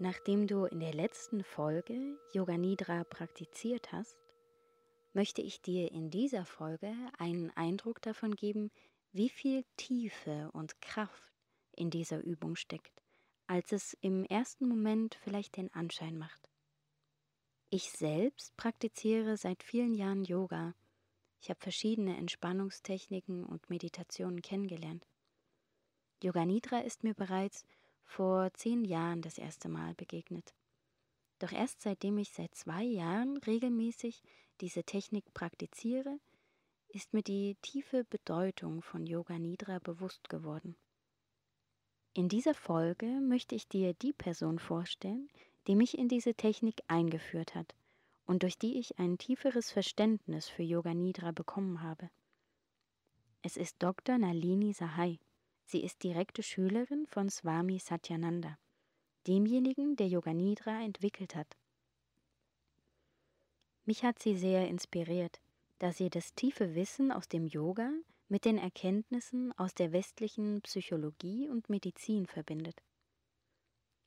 Nachdem du in der letzten Folge Yoga Nidra praktiziert hast, möchte ich dir in dieser Folge einen Eindruck davon geben, wie viel Tiefe und Kraft in dieser Übung steckt, als es im ersten Moment vielleicht den Anschein macht. Ich selbst praktiziere seit vielen Jahren Yoga. Ich habe verschiedene Entspannungstechniken und Meditationen kennengelernt. Yoga Nidra ist mir bereits vor zehn Jahren das erste Mal begegnet. Doch erst seitdem ich seit zwei Jahren regelmäßig diese Technik praktiziere, ist mir die tiefe Bedeutung von Yoga Nidra bewusst geworden. In dieser Folge möchte ich dir die Person vorstellen, die mich in diese Technik eingeführt hat und durch die ich ein tieferes Verständnis für Yoga Nidra bekommen habe. Es ist Dr. Nalini Sahai. Sie ist direkte Schülerin von Swami Satyananda, demjenigen, der Yoga Nidra entwickelt hat. Mich hat sie sehr inspiriert, da sie das tiefe Wissen aus dem Yoga mit den Erkenntnissen aus der westlichen Psychologie und Medizin verbindet.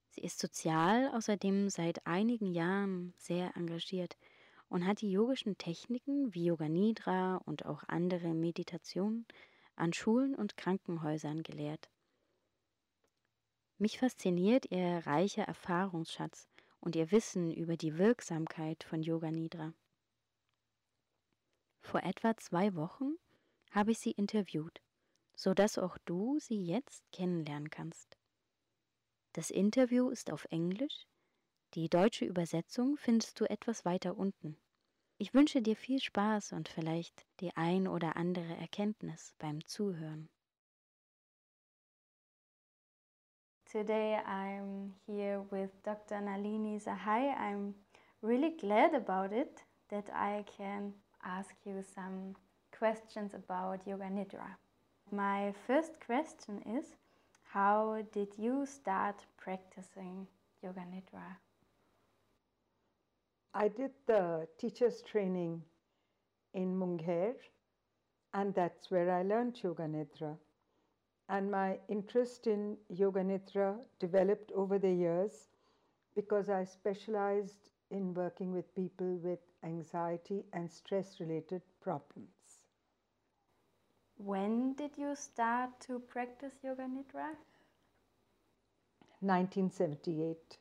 Sie ist sozial außerdem seit einigen Jahren sehr engagiert und hat die yogischen Techniken wie Yoga Nidra und auch andere Meditationen an Schulen und Krankenhäusern gelehrt. Mich fasziniert ihr reicher Erfahrungsschatz und ihr Wissen über die Wirksamkeit von Yoga Nidra. Vor etwa zwei Wochen habe ich sie interviewt, so dass auch du sie jetzt kennenlernen kannst. Das Interview ist auf Englisch, die deutsche Übersetzung findest du etwas weiter unten. Ich wünsche dir viel Spaß und vielleicht die ein oder andere Erkenntnis beim Zuhören. Today I'm here with Dr. Nalini Sahai. I'm really glad about it that I can ask you some questions about Yoga Nidra. My first question is How did you start practicing Yoga Nidra? I did the teacher's training in Munger, and that's where I learned Yoga Nidra. And my interest in Yoga Nidra developed over the years because I specialized in working with people with anxiety and stress related problems. When did you start to practice Yoga Nidra? 1978.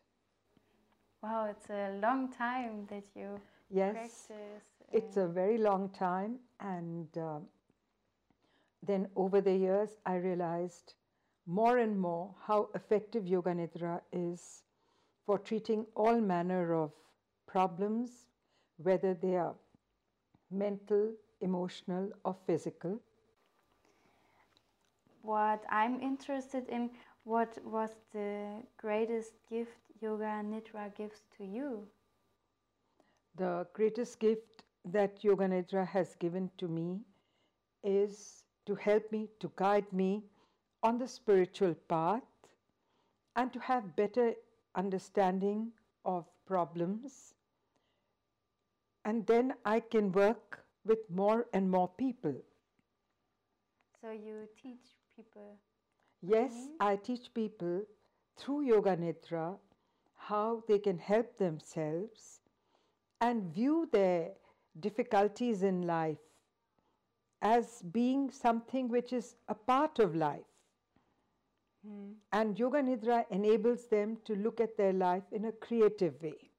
Wow, it's a long time that you Yes, practice. it's a very long time, and uh, then over the years, I realized more and more how effective Yoga Nidra is for treating all manner of problems, whether they are mental, emotional, or physical. What I'm interested in, what was the greatest gift Yoga Nidra gives to you? The greatest gift that Yoga Nidra has given to me is to help me, to guide me on the spiritual path and to have better understanding of problems. And then I can work with more and more people. So you teach people. Yes, mm-hmm. I teach people through Yoga Nidra how they can help themselves and view their difficulties in life as being something which is a part of life. Hmm. And Yoga Nidra enables them to look at their life in a creative way.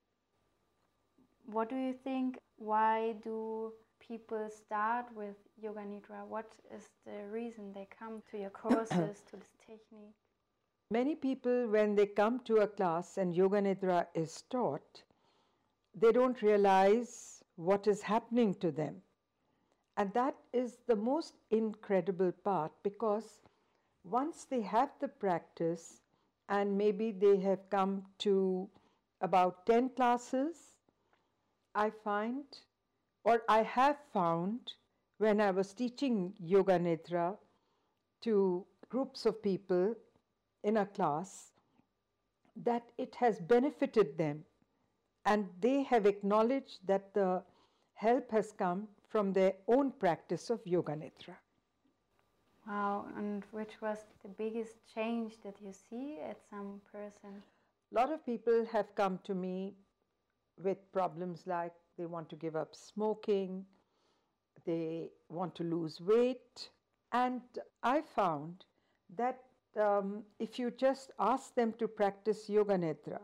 What do you think? Why do people start with Yoga Nidra? What is the reason they come to your courses, to this technique? Many people, when they come to a class and Yoga Nidra is taught, they don't realize what is happening to them. And that is the most incredible part because once they have the practice and maybe they have come to about 10 classes, I find or I have found when I was teaching Yoga Nidra to groups of people in a class that it has benefited them and they have acknowledged that the help has come from their own practice of Yoga Nidra. Wow, and which was the biggest change that you see at some person? A lot of people have come to me with problems like they want to give up smoking, they want to lose weight, and I found that um, if you just ask them to practice Yoga Nidra,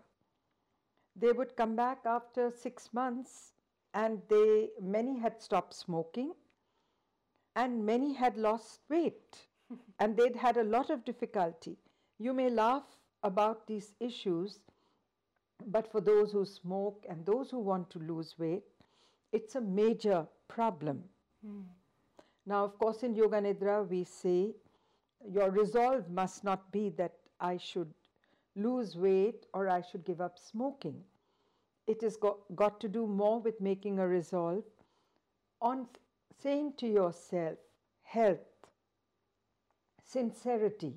they would come back after six months and they many had stopped smoking and many had lost weight and they'd had a lot of difficulty. You may laugh about these issues, but for those who smoke and those who want to lose weight, it's a major problem. Mm. Now, of course, in Yoga Nidra, we say your resolve must not be that I should lose weight or I should give up smoking. It has got, got to do more with making a resolve on saying to yourself, health, sincerity.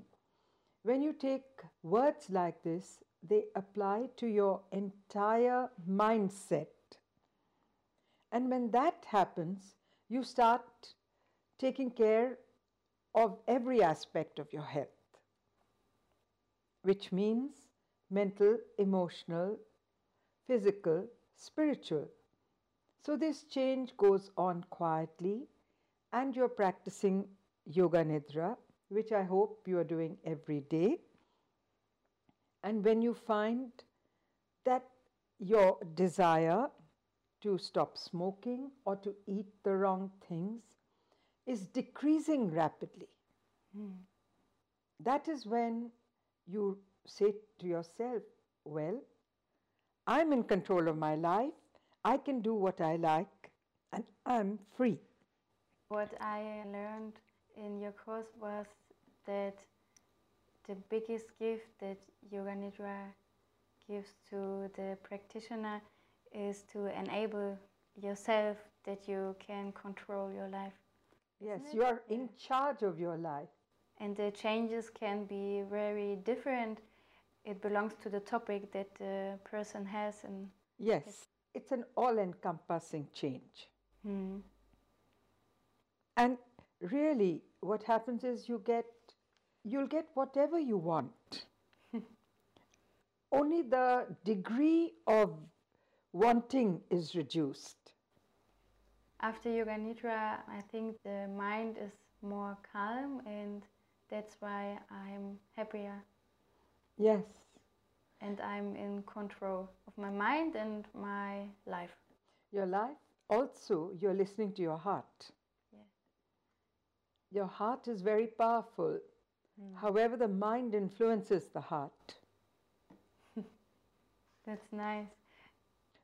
When you take words like this, they apply to your entire mindset. And when that happens, you start taking care of every aspect of your health, which means mental, emotional, physical, spiritual. So this change goes on quietly, and you're practicing Yoga Nidra, which I hope you are doing every day. And when you find that your desire to stop smoking or to eat the wrong things is decreasing rapidly. Mm. That is when you say to yourself, Well, I'm in control of my life, I can do what I like, and I'm free. What I learned in your course was that the biggest gift that Yoga Nidra gives to the practitioner is to enable yourself that you can control your life. Yes, you are in charge of your life. And the changes can be very different. It belongs to the topic that the person has. And yes, it's an all encompassing change. Hmm. And really, what happens is you get, you'll get whatever you want. Only the degree of wanting is reduced. After Yoga Nidra, I think the mind is more calm and that's why I'm happier. Yes. And I'm in control of my mind and my life. Your life? Also, you're listening to your heart. Yes. Your heart is very powerful. Mm. However, the mind influences the heart. That's nice.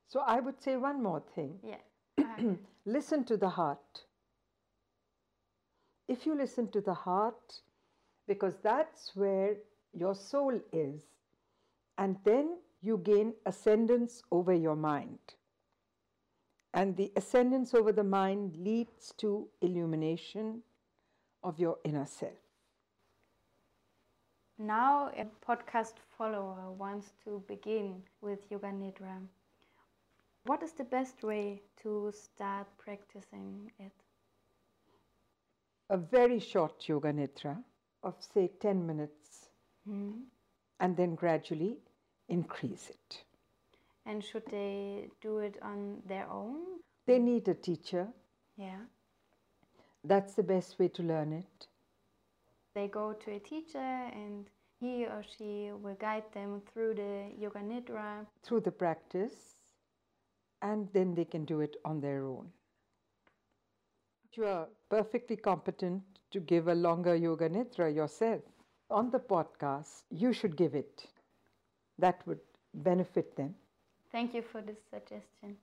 So I would say one more thing. Yeah. listen to the heart. If you listen to the heart, because that's where your soul is, and then you gain ascendance over your mind. And the ascendance over the mind leads to illumination of your inner self. Now, a podcast follower wants to begin with Yoga Nidra. What is the best way to start practicing it? A very short yoga nidra of, say, 10 minutes, mm. and then gradually increase it. And should they do it on their own? They need a teacher. Yeah. That's the best way to learn it. They go to a teacher and he or she will guide them through the yoga nidra. Through the practice and then they can do it on their own. You are perfectly competent to give a longer yoga nidra yourself. On the podcast, you should give it. That would benefit them. Thank you for this suggestion.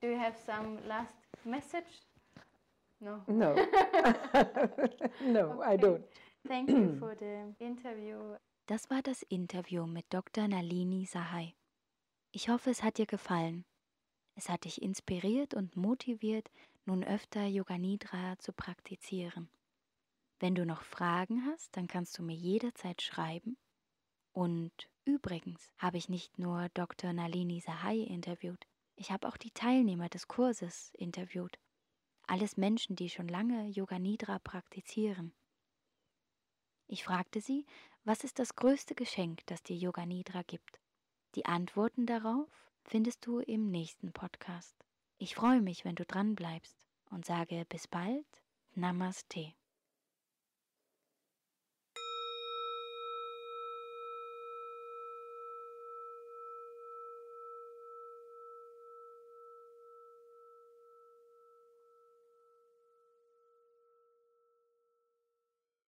Do you have some last message? No. No. no, okay. I don't. Thank you for the interview. Das war das Interview mit Dr. Nalini Sahai. Ich hoffe, es hat dir gefallen. Es hat dich inspiriert und motiviert, nun öfter Yoga Nidra zu praktizieren. Wenn du noch Fragen hast, dann kannst du mir jederzeit schreiben. Und übrigens habe ich nicht nur Dr. Nalini Sahai interviewt, ich habe auch die Teilnehmer des Kurses interviewt. Alles Menschen, die schon lange Yoga Nidra praktizieren. Ich fragte sie, was ist das größte Geschenk, das dir Yoga Nidra gibt? Die Antworten darauf findest du im nächsten Podcast. Ich freue mich, wenn du dran bleibst und sage bis bald. Namaste.